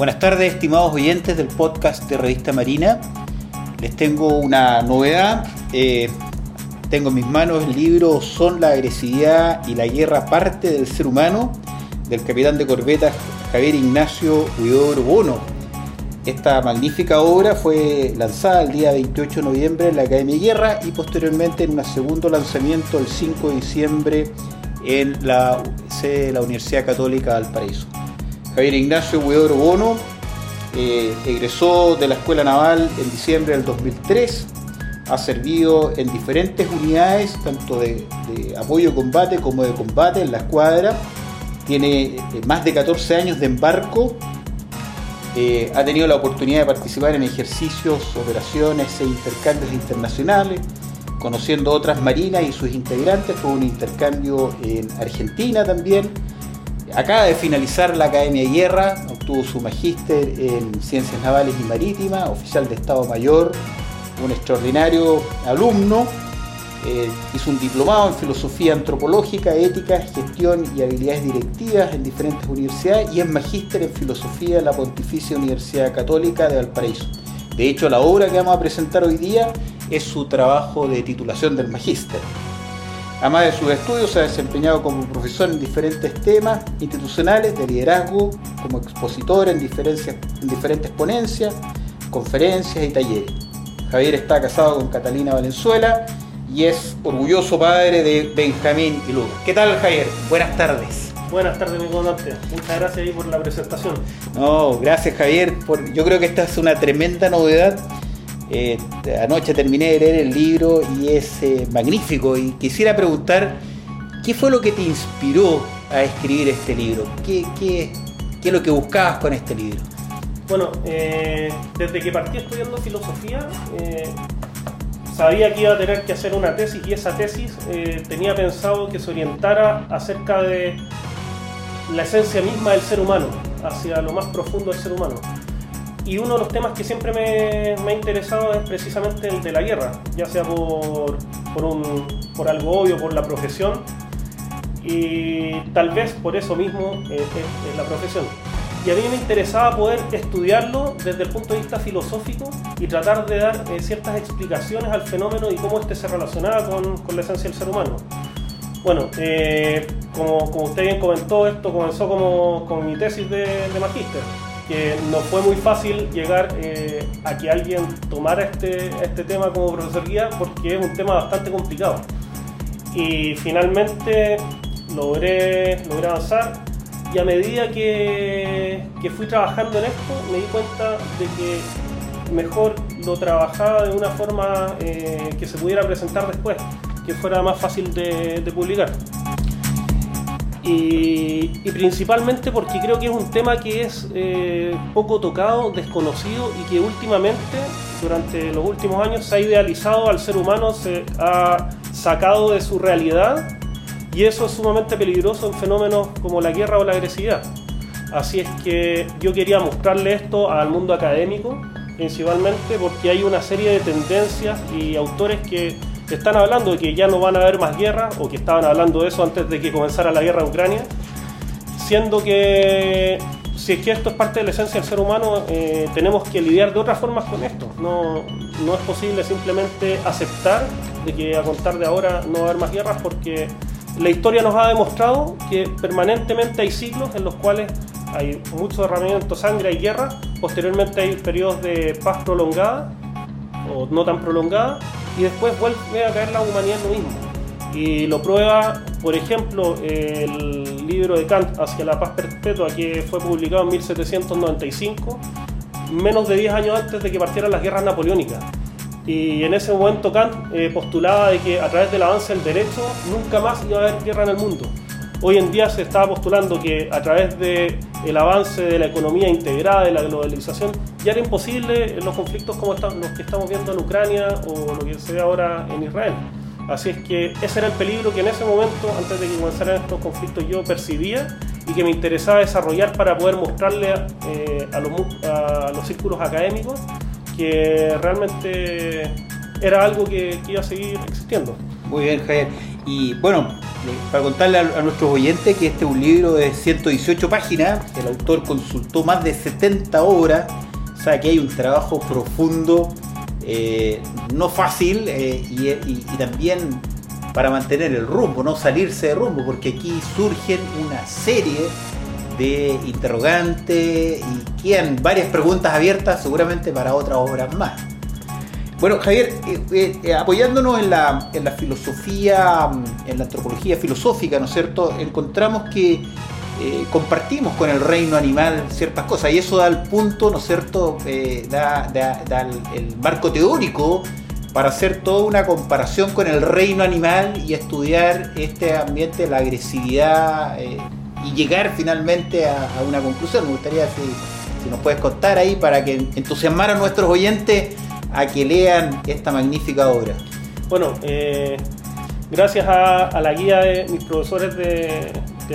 Buenas tardes, estimados oyentes del podcast de Revista Marina. Les tengo una novedad. Eh, tengo en mis manos el libro Son la agresividad y la guerra parte del ser humano del capitán de corbeta Javier Ignacio Huidobro Bono. Esta magnífica obra fue lanzada el día 28 de noviembre en la Academia de Guerra y posteriormente en un segundo lanzamiento el 5 de diciembre en la sede de la Universidad Católica de Valparaíso. Javier Ignacio Huidobro Bono eh, egresó de la Escuela Naval en diciembre del 2003, ha servido en diferentes unidades, tanto de, apoyo combate como de combate en la escuadra, tiene eh, más de 14 años de embarco, eh, ha tenido la oportunidad de participar en ejercicios, operaciones e intercambios internacionales, conociendo otras marinas y sus integrantes, fue un intercambio en Argentina también, acaba de finalizar la Academia de Guerra, obtuvo su magíster en Ciencias Navales y Marítimas, oficial de Estado Mayor, un extraordinario alumno. Eh, hizo un diplomado en filosofía antropológica, ética, gestión y habilidades directivas en diferentes universidades y es magíster en filosofía en la Pontificia Universidad Católica de Valparaíso. De hecho, la obra que vamos a presentar hoy día es su trabajo de titulación del magíster. Además de sus estudios, se ha desempeñado como profesor en diferentes temas institucionales de liderazgo, como expositor en, en diferentes ponencias, conferencias y talleres. Javier está casado con Catalina Valenzuela y es orgulloso padre de Benjamín y Lucas. ¿Qué tal, Javier? Buenas tardes. Buenas tardes, mi comandante. Muchas gracias ahí por la presentación. No, gracias, Javier. Por, yo creo que esta es una tremenda novedad eh, anoche terminé de leer el libro y es eh, magnífico y quisiera preguntar, ¿qué fue lo que te inspiró a escribir este libro? ¿Qué, es lo que buscabas con este libro? Bueno, eh, desde que partí estudiando filosofía, sabía que iba a tener que hacer una tesis y esa tesis tenía pensado que se orientara acerca de la esencia misma del ser humano, hacia lo más profundo del ser humano. Y uno de los temas que siempre me, ha interesado es precisamente el de la guerra, ya sea por, por, algo obvio, por la profesión, y tal vez por eso mismo es, la profesión. Y a mí me interesaba poder estudiarlo desde el punto de vista filosófico y tratar de dar eh, ciertas explicaciones al fenómeno y cómo este se relacionaba con, la esencia del ser humano. Bueno, eh, como, usted bien comentó, esto comenzó como, con mi tesis de, de que no fue muy fácil llegar eh, a que alguien tomara este, este tema como profesor guía porque es un tema bastante complicado. Y finalmente logré, logré avanzar y a medida que, que fui trabajando en esto me di cuenta de que mejor lo trabajaba de una forma eh, que se pudiera presentar después, que fuera más fácil de, de publicar y, principalmente porque creo que es un tema que es eh, poco tocado, desconocido y que últimamente, durante los últimos años, se ha idealizado al ser humano, se ha sacado de su realidad y eso es sumamente peligroso en fenómenos como la guerra o la agresividad. Así es que yo quería mostrarle esto al mundo académico, principalmente porque hay una serie de tendencias y autores que están hablando de que ya no van a haber más guerra, o que estaban hablando de eso antes de que comenzara la guerra en Ucrania, siendo que si es que esto es parte de la esencia del ser humano, eh, tenemos que lidiar de otras formas con esto. No, no es posible simplemente aceptar de que a contar de ahora no va a haber más guerras porque la historia nos ha demostrado que permanentemente hay ciclos en los cuales hay mucho derramamiento de sangre y guerra, posteriormente hay periodos de paz prolongada o no tan prolongada y después vuelve a caer la humanidad en lo mismo. Y lo prueba, por ejemplo, el libro de Kant, Hacia la paz perpetua, que fue publicado en 1795, menos de 10 años antes de que partieran las guerras napoleónicas. Y en ese momento Kant eh, postulaba de que a través del avance del derecho nunca más iba a haber guerra en el mundo. Hoy en día se está postulando que a través del el avance de la economía integrada, de la globalización, ya era imposible los conflictos como los que estamos viendo en Ucrania o lo que se ve ahora en Israel. Así es que ese era el peligro que en ese momento, antes de que comenzaran estos conflictos, yo percibía y que me interesaba desarrollar para poder mostrarle eh, a, los, círculos académicos que realmente era algo que, que iba a seguir existiendo. Muy bien, Javier. Y bueno, para contarle a, nuestros oyentes que este es un libro de 118 páginas, el autor consultó más de 70 obras, o sea que hay un trabajo profundo, eh, no fácil eh, y, también para mantener el rumbo, no salirse de rumbo, porque aquí surgen una serie de interrogantes y quedan varias preguntas abiertas seguramente para otras obras más. Bueno, Javier, eh, eh, apoyándonos en la, filosofía, en la antropología filosófica, ¿no es cierto? Encontramos que eh, compartimos con el reino animal ciertas cosas y eso da el punto, ¿no es cierto? da, el, marco teórico para hacer toda una comparación con el reino animal y estudiar este ambiente, la agresividad y llegar finalmente a, una conclusión. Me gustaría si, si nos puedes contar ahí para que entusiasmar a nuestros oyentes a que lean esta magnífica obra? Bueno, eh, gracias a, la guía de mis profesores de,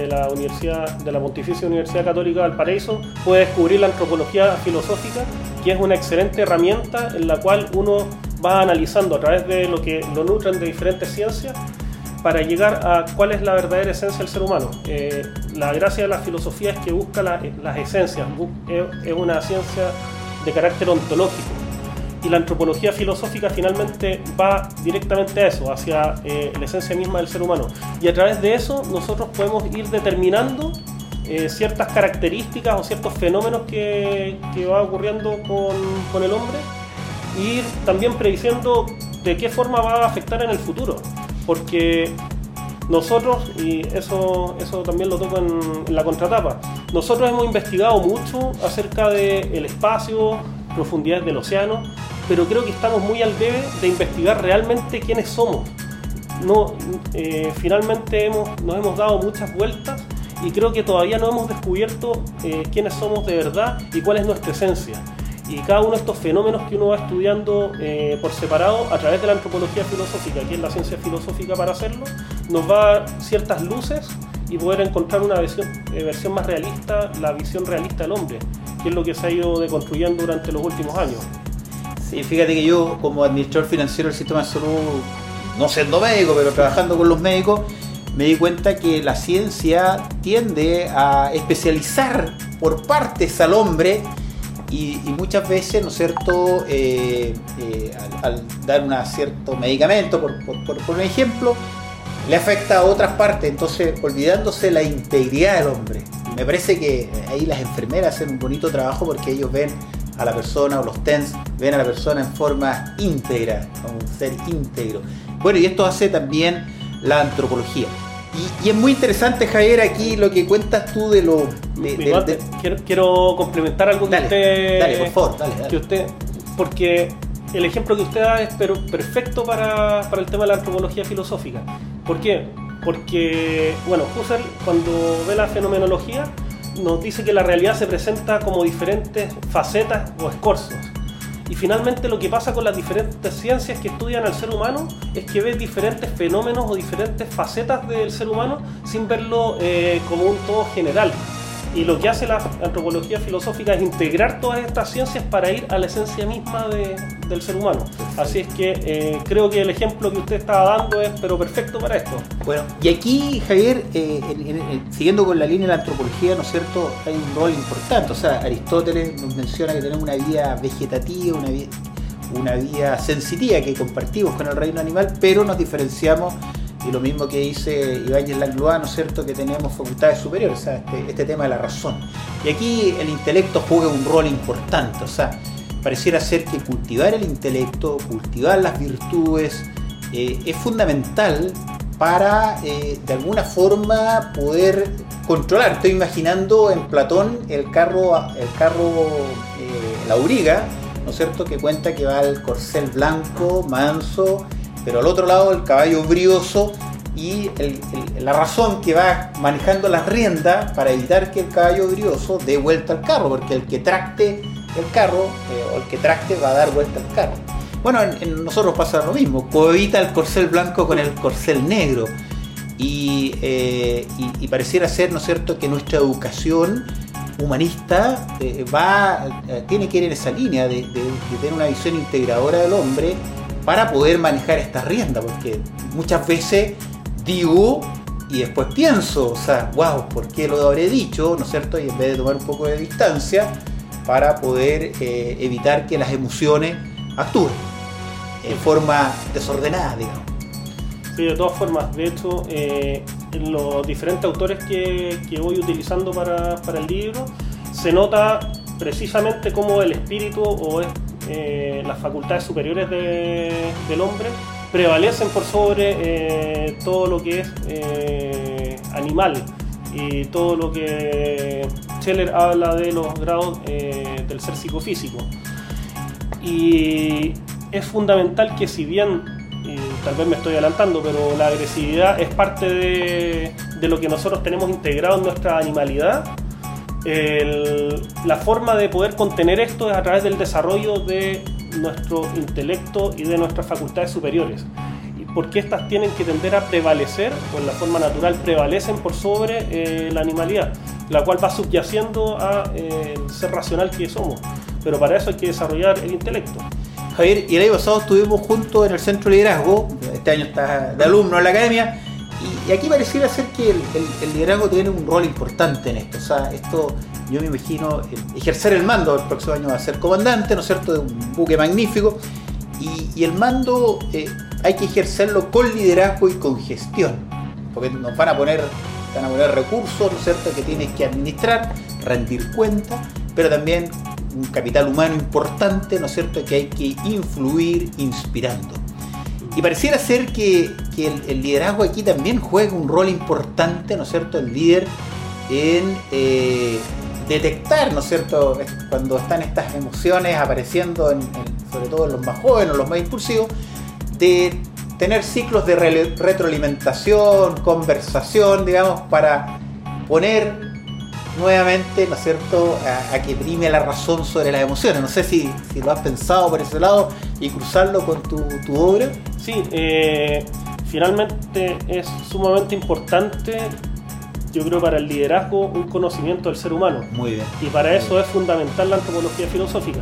la Universidad, de la Pontificia Universidad Católica de Valparaíso, pude descubrir la antropología filosófica, que es una excelente herramienta en la cual uno va analizando a través de lo que lo nutren de diferentes ciencias para llegar a cuál es la verdadera esencia del ser humano. Eh, la gracia de la filosofía es que busca las esencias, es una ciencia de carácter ontológico y la antropología filosófica finalmente va directamente a eso, hacia eh, la esencia misma del ser humano. Y a través de eso nosotros podemos ir determinando eh, ciertas características o ciertos fenómenos que, que va ocurriendo con, con, el hombre y ir también prediciendo de qué forma va a afectar en el futuro. Porque nosotros, y eso, eso también lo toco en, en la contratapa, nosotros hemos investigado mucho acerca del el espacio, profundidades del océano, pero creo que estamos muy al debe de investigar realmente quiénes somos. No, eh, finalmente hemos, nos hemos dado muchas vueltas y creo que todavía no hemos descubierto eh, quiénes somos de verdad y cuál es nuestra esencia. Y cada uno de estos fenómenos que uno va estudiando eh, por separado a través de la antropología filosófica, que es la ciencia filosófica para hacerlo, nos va a dar ciertas luces y poder encontrar una versión, versión más realista, la visión realista del hombre, que es lo que se ha ido deconstruyendo durante los últimos años. Sí, fíjate que yo como administrador financiero del sistema de salud, no siendo médico, pero trabajando con los médicos, me di cuenta que la ciencia tiende a especializar por partes al hombre y, muchas veces, ¿no es cierto?, eh, eh, al, dar un cierto medicamento, por, por, ejemplo, le afecta a otras partes, entonces olvidándose la integridad del hombre. Me parece que ahí las enfermeras hacen un bonito trabajo porque ellos ven a la persona o los TENS ven a la persona en forma íntegra, como un ser íntegro. Bueno, y esto hace también la antropología. Y, es muy interesante, Javier, aquí lo que cuentas tú de lo... quiero, complementar algo que usted... Dale, por favor, dale, Que usted, porque el ejemplo que usted da es pero perfecto para, para el tema de la antropología filosófica. ¿Por qué? Porque, bueno, Husserl cuando ve la fenomenología nos dice que la realidad se presenta como diferentes facetas o escorzos. Y finalmente lo que pasa con las diferentes ciencias que estudian al ser humano es que ves diferentes fenómenos o diferentes facetas del ser humano sin verlo eh, como un todo general. Y lo que hace la antropología filosófica es integrar todas estas ciencias para ir a la esencia misma del ser humano. Así es que eh, creo que el ejemplo que usted estaba dando es pero perfecto para esto. Bueno, y aquí Javier, eh, siguiendo con la línea de la antropología, ¿no es cierto? Hay un rol importante. O sea, Aristóteles nos menciona que tenemos una vida vegetativa, una vida, una vida sensitiva que compartimos con el reino animal, pero nos diferenciamos y lo mismo que dice Ibáñez Langlois, ¿no es cierto?, que tenemos facultades superiores, o sea, este, este, tema de la razón. Y aquí el intelecto juega un rol importante, o sea, pareciera ser que cultivar el intelecto, cultivar las virtudes, eh, es fundamental para, eh, de alguna forma, poder controlar. Estoy imaginando en Platón el carro, el carro eh, la auriga, ¿no es cierto?, que cuenta que va el corcel blanco, manso, pero al otro lado el caballo brioso y la razón que va manejando las riendas para evitar que el caballo brioso dé vuelta al carro, porque el que tracte el carro eh, o el que tracte va a dar vuelta al carro. Bueno, en, nosotros pasa lo mismo, cohabita el corcel blanco con el corcel negro y, eh, pareciera ser, ¿no es cierto?, que nuestra educación humanista eh, va, tiene que ir en esa línea de tener una visión integradora del hombre para poder manejar esta rienda, porque muchas veces digo y después pienso, o sea, wow, ¿por qué lo habré dicho? ¿No es cierto? Y en vez de tomar un poco de distancia para poder eh, evitar que las emociones actúen en forma desordenada, digamos. Sí, de todas formas, de hecho, eh, en los diferentes autores que, voy utilizando para, para, el libro, se nota precisamente cómo el espíritu o eh, las facultades superiores de, del hombre prevalecen por sobre eh, todo lo que es eh, animal y todo lo que Scheller habla de los grados eh, del ser psicofísico. Y es fundamental que si bien, tal vez me estoy adelantando, pero la agresividad es parte de, de lo que nosotros tenemos integrado en nuestra animalidad, el, la forma de poder contener esto es a través del desarrollo de nuestro intelecto y de nuestras facultades superiores. Y porque estas tienen que tender a prevalecer, o en la forma natural prevalecen por sobre eh, la animalidad, la cual va subyaciendo al eh, ser racional que somos. Pero para eso hay que desarrollar el intelecto. Javier, y el año pasado estuvimos juntos en el centro de liderazgo, este año estás de alumno en la academia, y, aquí pareciera ser que el, liderazgo tiene un rol importante en esto. O sea, esto yo me imagino ejercer el mando el próximo año va a ser comandante, ¿no es cierto?, de un buque magnífico. Y, y el mando eh, hay que ejercerlo con liderazgo y con gestión, porque nos van a poner, van a poner recursos, ¿no es cierto?, que tienes que administrar, rendir cuenta, pero también un capital humano importante, ¿no es cierto?, que hay que influir inspirando. Y pareciera ser que, que el, liderazgo aquí también juega un rol importante, ¿no es cierto?, el líder en eh, detectar, ¿no es cierto?, cuando están estas emociones apareciendo, en, sobre todo en los más jóvenes, los más impulsivos, de tener ciclos de re retroalimentación, conversación, digamos, para poner nuevamente, ¿no es cierto?, a, que prime la razón sobre las emociones. No sé si, si, lo has pensado por ese lado y cruzarlo con tu, tu obra. Sí, eh, finalmente es sumamente importante yo creo, para el liderazgo un conocimiento del ser humano. Muy bien. Y para eso es fundamental la antropología filosófica.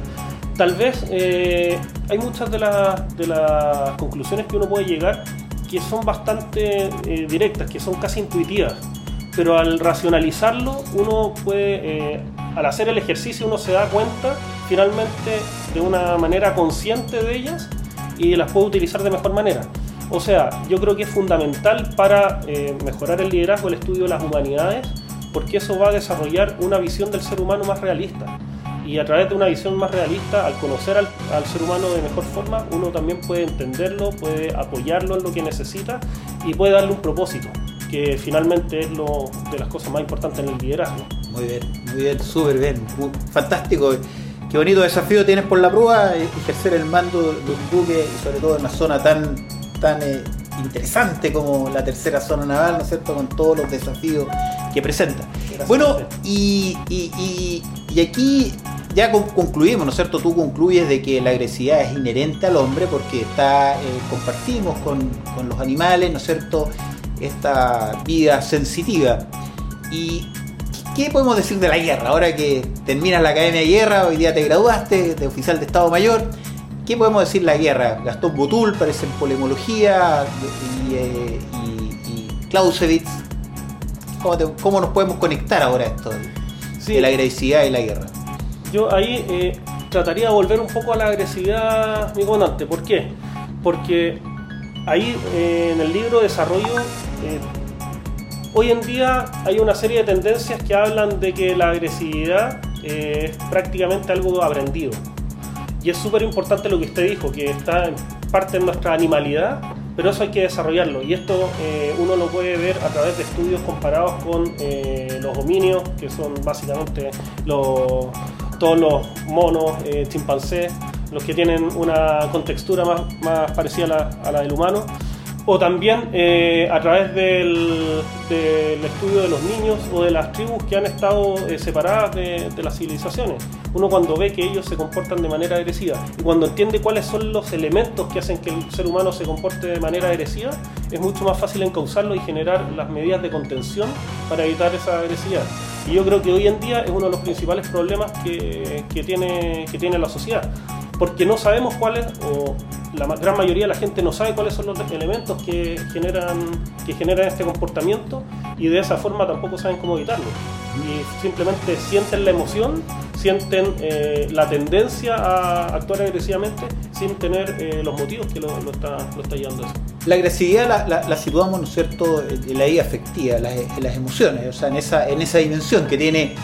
Tal vez eh, hay muchas de, la, de, las conclusiones que uno puede llegar que son bastante eh, directas, que son casi intuitivas, pero al racionalizarlo uno puede, eh, al hacer el ejercicio uno se da cuenta finalmente de una manera consciente de ellas y las puede utilizar de mejor manera. O sea, yo creo que es fundamental para eh, mejorar el liderazgo el estudio de las humanidades, porque eso va a desarrollar una visión del ser humano más realista. Y a través de una visión más realista, al conocer al, ser humano de mejor forma, uno también puede entenderlo, puede apoyarlo en lo que necesita y puede darle un propósito, que finalmente es lo de las cosas más importantes en el liderazgo. Muy bien, muy bien, súper bien, fantástico. Qué bonito desafío tienes por la prueba, ejercer el mando de un buque sobre todo en una zona tan tan eh, interesante como la tercera zona naval, ¿no es cierto?, con todos los desafíos que presenta. Gracias bueno, y, y, y, y, aquí ya concluimos, ¿no es cierto? Tú concluyes de que la agresividad es inherente al hombre porque está, eh, compartimos con, con, los animales, ¿no es cierto?, esta vida sensitiva. ¿Y qué podemos decir de la guerra? Ahora que terminas la Academia de Guerra, hoy día te graduaste de oficial de Estado Mayor ¿Qué podemos decir la guerra? Gastón Botul parece en polemología y, eh, y, y Clausewitz. ¿Cómo, te, ¿Cómo, nos podemos conectar ahora a esto de, sí. de la agresividad y la guerra? Yo ahí eh, trataría de volver un poco a la agresividad, mi comandante. ¿Por qué? Porque ahí eh, en el libro desarrollo, eh, hoy en día hay una serie de tendencias que hablan de que la agresividad es prácticamente algo aprendido. Y es súper importante lo que usted dijo, que está en parte de nuestra animalidad, pero eso hay que desarrollarlo. Y esto eh, uno lo puede ver a través de estudios comparados con eh, los hominios, que son básicamente todos los monos, eh, chimpancés, los que tienen una contextura más, parecida a la, del humano o también eh, a través del, del, estudio de los niños o de las tribus que han estado eh, separadas de, de, las civilizaciones. Uno cuando ve que ellos se comportan de manera agresiva y cuando entiende cuáles son los elementos que hacen que el ser humano se comporte de manera agresiva, es mucho más fácil encauzarlo y generar las medidas de contención para evitar esa agresividad. Y yo creo que hoy en día es uno de los principales problemas que, que tiene, que tiene la sociedad, porque no sabemos cuáles o la gran mayoría de la gente no sabe cuáles son los elementos que generan, que generan este comportamiento y de esa forma tampoco saben cómo evitarlo. Y simplemente sienten la emoción, sienten eh, la tendencia a actuar agresivamente sin tener eh, los motivos que lo, está, lo está llevando a. La agresividad la, situamos, ¿no es cierto?, en la idea afectiva, en las, emociones, o sea, en esa, en esa dimensión que tiene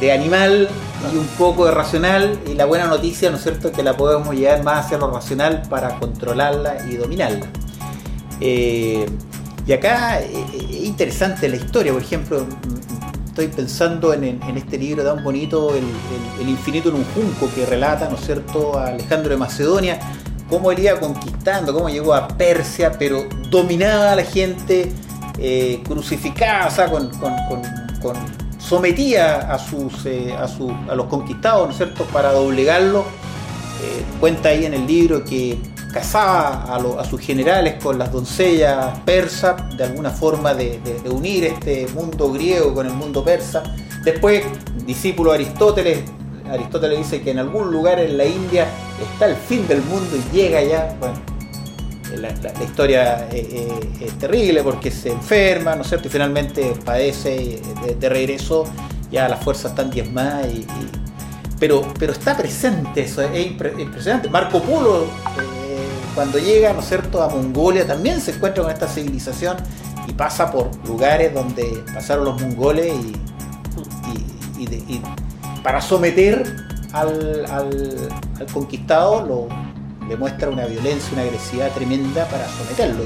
de animal y un poco de racional y la buena noticia, ¿no es cierto?, que la podemos llevar más hacia lo racional para controlarla y dominarla. Eh, y acá es interesante la historia, por ejemplo, estoy pensando en, este libro tan bonito, el, infinito en un junco, que relata, ¿no cierto?, a Alejandro de Macedonia, cómo él iba conquistando, cómo llegó a Persia, pero dominaba a la gente, eh, crucificada, o sea, con sometía a, sus, eh, a, a, los conquistados, ¿no es cierto?, para doblegarlo. Eh, cuenta ahí en el libro que casaba a, sus generales con las doncellas persas, de alguna forma de, unir este mundo griego con el mundo persa. Después, discípulo de Aristóteles, Aristóteles dice que en algún lugar en la India está el fin del mundo y llega ya, bueno, la, historia es terrible porque se enferma, ¿no es cierto? Y finalmente padece de, regreso, ya las fuerzas están diezmadas y, pero, pero está presente eso, es impresionante. Marco Polo, eh, cuando llega, ¿no es cierto?, a Mongolia también se encuentra con esta civilización y pasa por lugares donde pasaron los mongoles y, para someter al, conquistado lo, demuestra una violencia, una agresividad tremenda para someterlo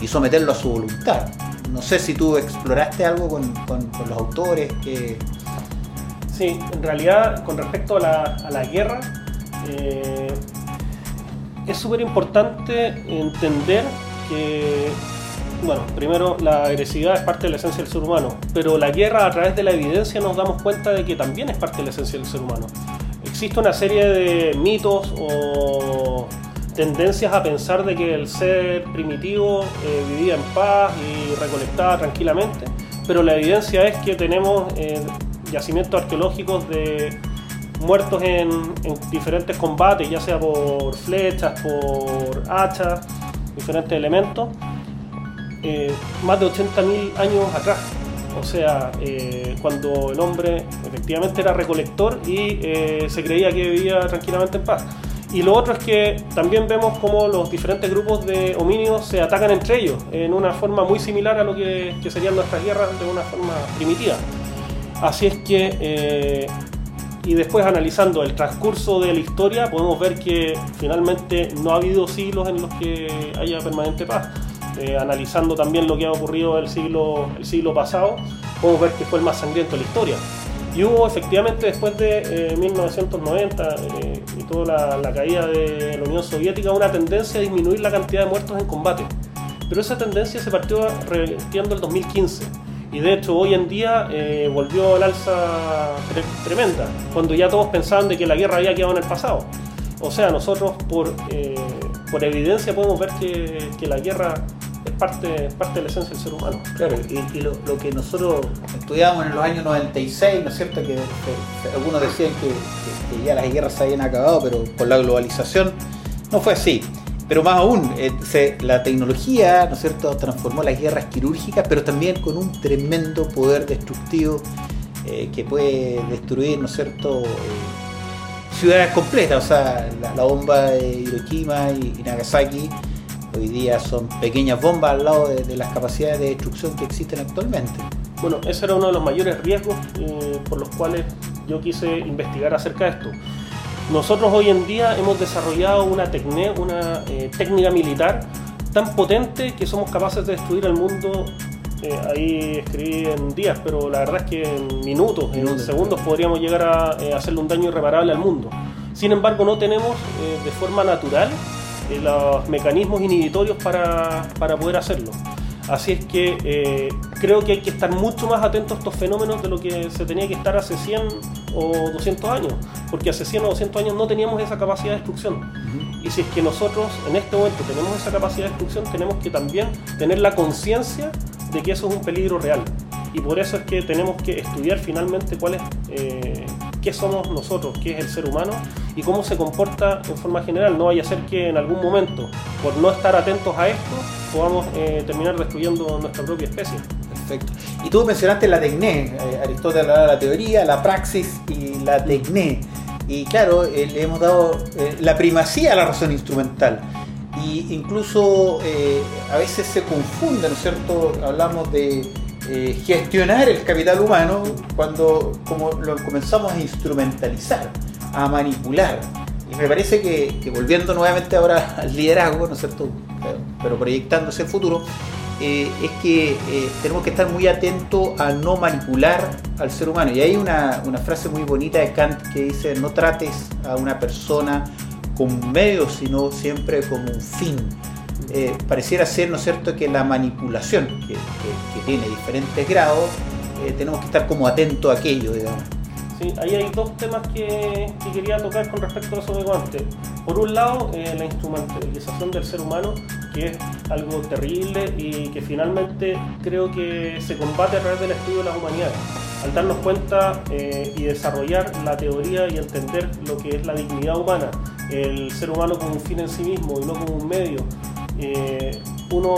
y, someterlo a su voluntad. No sé si tú exploraste algo con, los autores que... Sí, en realidad con respecto a la, guerra, eh, es súper importante entender que, bueno, primero la agresividad es parte de la esencia del ser humano, pero la guerra a través de la evidencia nos damos cuenta de que también es parte de la esencia del ser humano. Existe una serie de mitos o tendencias a pensar de que el ser primitivo eh, vivía en paz y recolectaba tranquilamente, pero la evidencia es que tenemos eh, yacimientos arqueológicos de muertos en, diferentes combates, ya sea por flechas, por hachas, diferentes elementos, eh, más de 80.000 años atrás. O sea, eh, cuando el hombre efectivamente era recolector y eh, se creía que vivía tranquilamente en paz. Y lo otro es que también vemos cómo los diferentes grupos de homínidos se atacan entre ellos en una forma muy similar a lo que, serían nuestras guerras de una forma primitiva. Así es que, eh, y después analizando el transcurso de la historia, podemos ver que finalmente no ha habido siglos en los que haya permanente paz eh, analizando también lo que ha ocurrido el siglo, el siglo pasado, podemos ver que fue el más sangriento de la historia. Y hubo efectivamente después de 1990 eh, eh, y toda la, caída de la Unión Soviética una tendencia a disminuir la cantidad de muertos en combate. Pero esa tendencia se partió revirtiendo el 2015. Y de hecho hoy en día volvió al alza tremenda, cuando ya todos pensaban de que la guerra había quedado en el pasado. O sea, nosotros por, por evidencia podemos ver que, que la guerra es parte, parte de la esencia del ser humano. Claro, y, lo, que nosotros estudiábamos en los años 96, ¿no es cierto? Que, algunos decían que, ya las guerras se habían acabado, pero por la globalización no fue así. Pero más aún, eh, la tecnología, ¿no es cierto?, transformó las guerras quirúrgicas, pero también con un tremendo poder destructivo eh, que puede destruir, ¿no es cierto?, eh, ciudades completas. O sea, la, bomba de Hiroshima y Nagasaki hoy día son pequeñas bombas al lado de, las capacidades de destrucción que existen actualmente. Bueno, ese era uno de los mayores riesgos por los cuales yo quise investigar acerca de esto. Nosotros hoy en día hemos desarrollado una, una eh, técnica militar tan potente que somos capaces de destruir el mundo. Eh, ahí escribí en días, pero la verdad es que en minutos, en segundos podríamos llegar a hacerle un daño irreparable al mundo. Sin embargo, no tenemos de forma natural eh, los mecanismos inhibitorios para, poder hacerlo. Así es que eh, creo que hay que estar mucho más atentos a estos fenómenos de lo que se tenía que estar hace 100 o 200 años, porque hace 100 o 200 años no teníamos esa capacidad de destrucción. Y si es que nosotros en este momento tenemos esa capacidad de destrucción, tenemos que también tener la conciencia de que eso es un peligro real. Y por eso es que tenemos que estudiar finalmente cuál es, eh, qué somos nosotros, qué es el ser humano y cómo se comporta en forma general. No vaya a ser que en algún momento, por no estar atentos a esto, podamos eh, terminar destruyendo nuestra propia especie. Perfecto. Y tú mencionaste la tecné, eh, Aristóteles hablaba de la teoría, la praxis y la tecné. Y claro, eh, le hemos dado la primacía a la razón instrumental. Y incluso a veces se confunde, ¿no es cierto? Hablamos de eh, gestionar el capital humano cuando como lo comenzamos a instrumentalizar, a manipular. Y me parece que, volviendo nuevamente ahora al liderazgo, ¿no es cierto? Pero, proyectándose el futuro, eh, es que eh, tenemos que estar muy atentos a no manipular al ser humano. Y hay una, una, frase muy bonita de Kant que dice, no trates a una persona como un medio, sino siempre como un fin. Eh, pareciera ser, ¿no es cierto?, que la manipulación, que, tiene diferentes grados, eh, tenemos que estar como atentos a aquello, digamos. Sí, ahí hay dos temas que, quería tocar con respecto a eso de antes. Por un lado, eh, la instrumentalización del ser humano, que es algo terrible y que finalmente creo que se combate a través del estudio de las humanidades. Al darnos cuenta y desarrollar la teoría y entender lo que es la dignidad humana, el ser humano como un fin en sí mismo y no como un medio, eh, uno,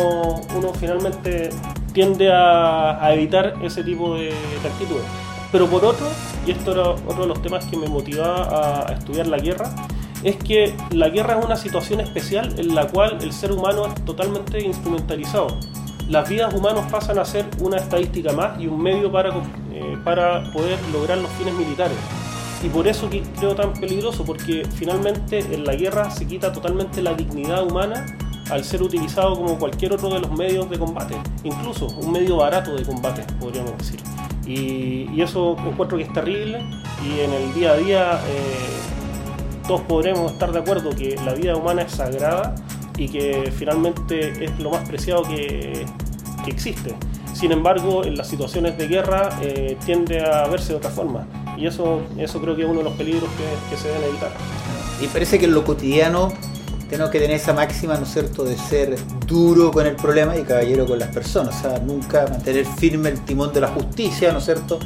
uno finalmente tiende a, evitar ese tipo de, actitudes. Pero por otro, y esto era otro de los temas que me motivaba a, estudiar la guerra, es que la guerra es una situación especial en la cual el ser humano es totalmente instrumentalizado. Las vidas humanas pasan a ser una estadística más y un medio para, eh, para poder lograr los fines militares. Y por eso creo tan peligroso, porque finalmente en la guerra se quita totalmente la dignidad humana al ser utilizado como cualquier otro de los medios de combate, incluso un medio barato de combate, podríamos decir. Y, eso encuentro que es terrible y en el día a día eh, todos podremos estar de acuerdo que la vida humana es sagrada y que finalmente es lo más preciado que, existe. Sin embargo, en las situaciones de guerra eh, tiende a verse de otra forma. Y eso, eso creo que es uno de los peligros que, que se deben evitar. Y parece que en lo cotidiano tenemos que tener esa máxima, ¿no es cierto?, de ser duro con el problema y caballero con las personas. O sea, nunca mantener firme el timón de la justicia, ¿no es cierto?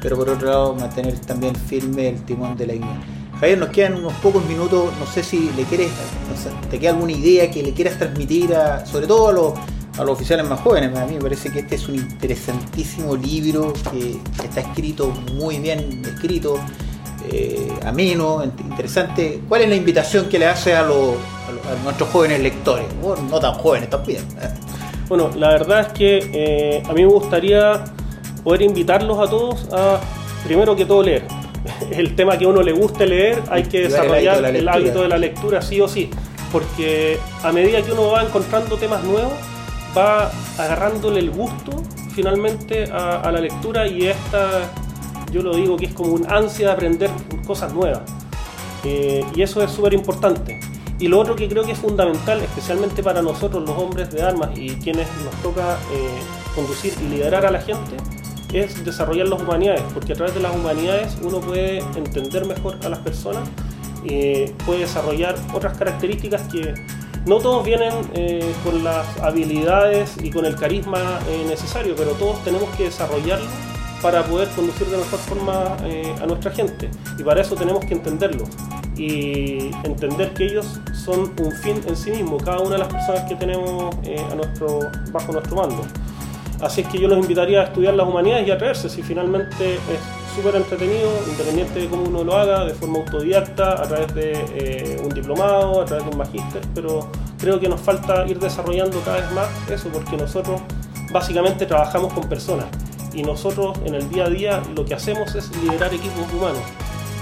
Pero por otro lado, mantener también firme el timón de la ignorancia. Javier, nos quedan unos pocos minutos, no sé si le quieres, te queda alguna idea que le quieras transmitir a, sobre todo a los, a los oficiales más jóvenes. A mí me parece que este es un interesantísimo libro que está escrito muy bien escrito, eh, ameno, interesante. ¿Cuál es la invitación que le hace a, los, nuestros jóvenes lectores? no tan jóvenes también. ¿eh? Bueno, la verdad es que eh, a mí me gustaría poder invitarlos a todos a, primero que todo, leer. El tema que a uno le guste leer, hay que desarrollar el hábito, de la lectura, sí o sí. Porque a medida que uno va encontrando temas nuevos, va agarrándole el gusto finalmente a, a la lectura y esta yo lo digo que es como un ansia de aprender cosas nuevas. Eh, y eso es súper importante. Y lo otro que creo que es fundamental, especialmente para nosotros los hombres de armas y quienes nos toca eh, conducir y liderar a la gente, es desarrollar las humanidades, porque a través de las humanidades uno puede entender mejor a las personas, y puede desarrollar otras características que no todos vienen eh, con las habilidades y con el carisma necesario, pero todos tenemos que desarrollarlo para poder conducir de mejor forma eh, a nuestra gente. Y para eso tenemos que entenderlo y entender que ellos son un fin en sí mismo, cada una de las personas que tenemos eh, a nuestro, bajo nuestro mando. Así es que yo los invitaría a estudiar las humanidades y a atreverse, si finalmente es súper entretenido, independiente de cómo uno lo haga, de forma autodidacta, a través de eh, un diplomado, a través de un magíster, pero creo que nos falta ir desarrollando cada vez más eso, porque nosotros básicamente trabajamos con personas y nosotros en el día a día lo que hacemos es liderar equipos humanos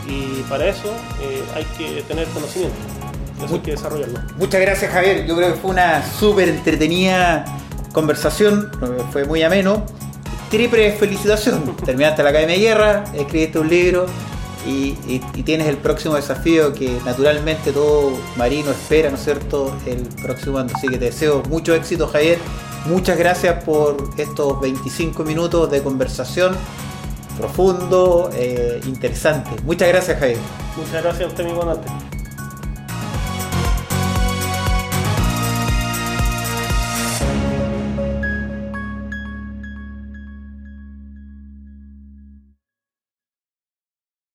y para eso eh, hay que tener conocimiento, eso hay que desarrollarlo. Muchas gracias Javier, yo creo que fue una súper entretenida conversación, fue muy ameno. Triple felicitación, terminaste la Academia de Guerra, escribiste un libro y, tienes el próximo desafío que naturalmente todo marino espera, ¿no es cierto?, el próximo año. Así que te deseo mucho éxito Javier Muchas gracias por estos 25 minutos de conversación profundo, eh, interesante. Muchas gracias, Javier. Muchas gracias a usted, mi comandante.